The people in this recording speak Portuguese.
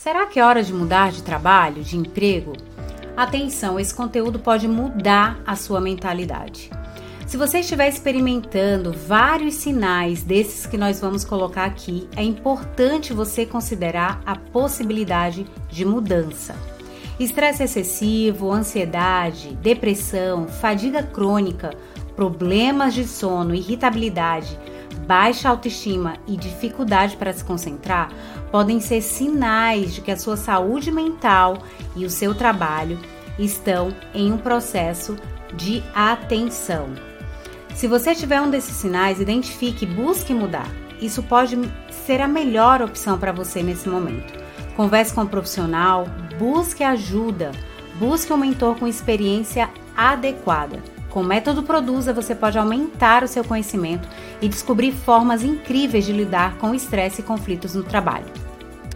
Será que é hora de mudar de trabalho, de emprego? Atenção, esse conteúdo pode mudar a sua mentalidade. Se você estiver experimentando vários sinais desses que nós vamos colocar aqui, é importante você considerar a possibilidade de mudança. Estresse excessivo, ansiedade, depressão, fadiga crônica, problemas de sono, irritabilidade, baixa autoestima e dificuldade para se concentrar podem ser sinais de que a sua saúde mental e o seu trabalho estão em um processo de atenção. Se você tiver um desses sinais, identifique e busque mudar. Isso pode ser a melhor opção para você nesse momento. Converse com um profissional, busque ajuda, busque um mentor com experiência adequada. Com o método Produza, você pode aumentar o seu conhecimento e descobrir formas incríveis de lidar com estresse e conflitos no trabalho.